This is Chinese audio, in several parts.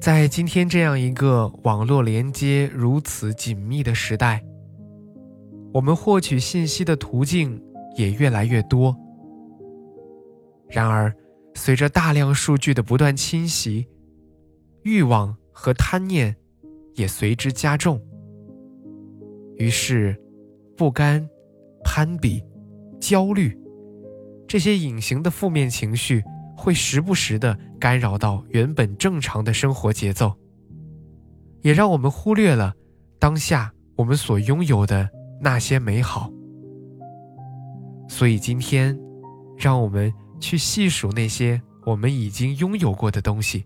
在今天这样一个网络连接如此紧密的时代，我们获取信息的途径也越来越多。然而，随着大量数据的不断侵袭，欲望和贪念也随之加重。于是，不甘、攀比、焦虑这些隐形的负面情绪。会时不时的干扰到原本正常的生活节奏，也让我们忽略了当下我们所拥有的那些美好。所以今天，让我们去细数那些我们已经拥有过的东西，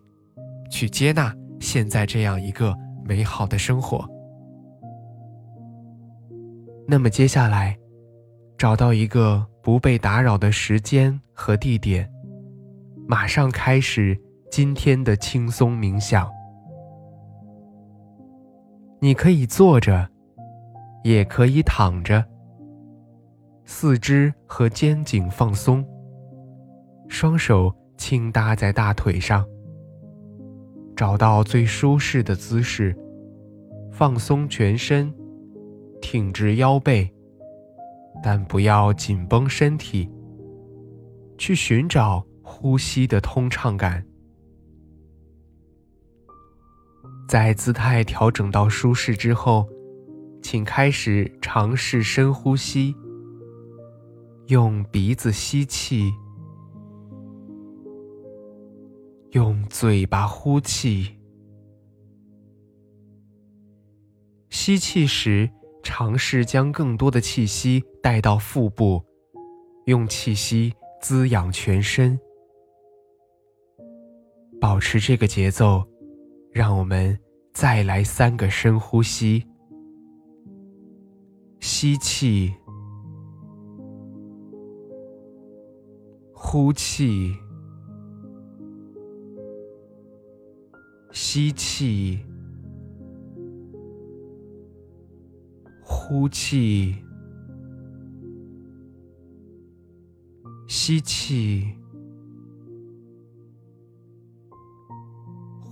去接纳现在这样一个美好的生活。那么接下来，找到一个不被打扰的时间和地点。马上开始今天的轻松冥想。你可以坐着，也可以躺着。四肢和肩颈放松，双手轻搭在大腿上。找到最舒适的姿势，放松全身，挺直腰背，但不要紧绷身体。去寻找。呼吸的通畅感，在姿态调整到舒适之后，请开始尝试深呼吸。用鼻子吸气，用嘴巴呼气。吸气时，尝试将更多的气息带到腹部，用气息滋养全身。保持这个节奏，让我们再来三个深呼吸。吸气，呼气，吸气，呼气，吸气。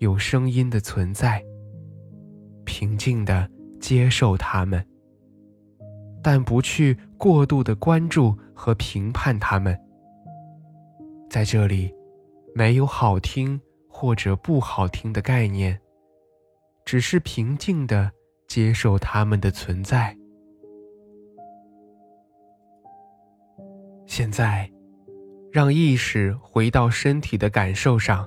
有声音的存在，平静的接受它们，但不去过度的关注和评判它们。在这里，没有好听或者不好听的概念，只是平静的接受它们的存在。现在，让意识回到身体的感受上。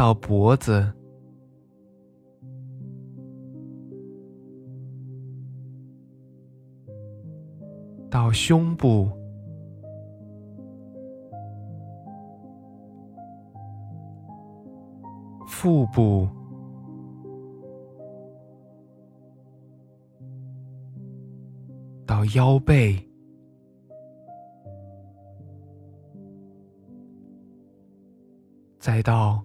到脖子，到胸部，腹部，到腰背。再到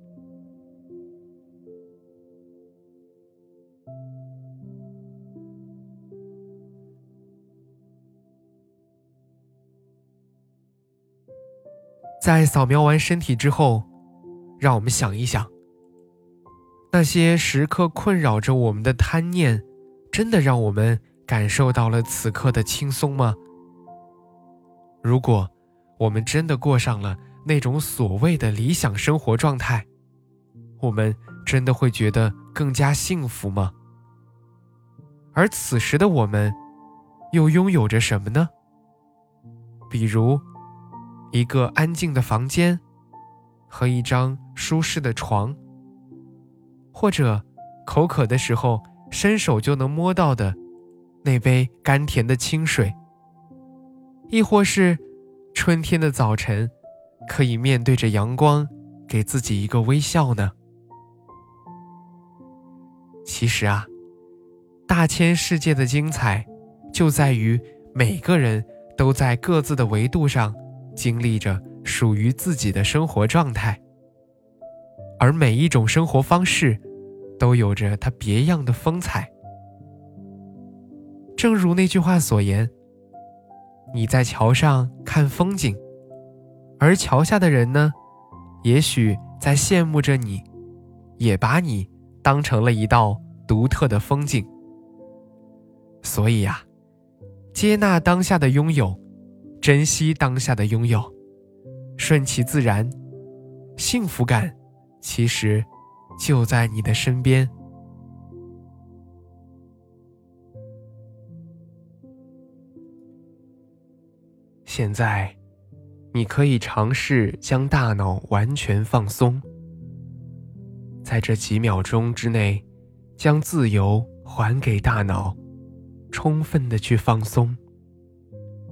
在扫描完身体之后，让我们想一想：那些时刻困扰着我们的贪念，真的让我们感受到了此刻的轻松吗？如果我们真的过上了那种所谓的理想生活状态，我们真的会觉得更加幸福吗？而此时的我们，又拥有着什么呢？比如。一个安静的房间，和一张舒适的床，或者口渴的时候伸手就能摸到的那杯甘甜的清水，亦或是春天的早晨，可以面对着阳光给自己一个微笑呢？其实啊，大千世界的精彩就在于每个人都在各自的维度上。经历着属于自己的生活状态，而每一种生活方式都有着它别样的风采。正如那句话所言：“你在桥上看风景，而桥下的人呢，也许在羡慕着你，也把你当成了一道独特的风景。”所以呀，接纳当下的拥有。珍惜当下的拥有，顺其自然，幸福感其实就在你的身边。现在，你可以尝试将大脑完全放松，在这几秒钟之内，将自由还给大脑，充分的去放松。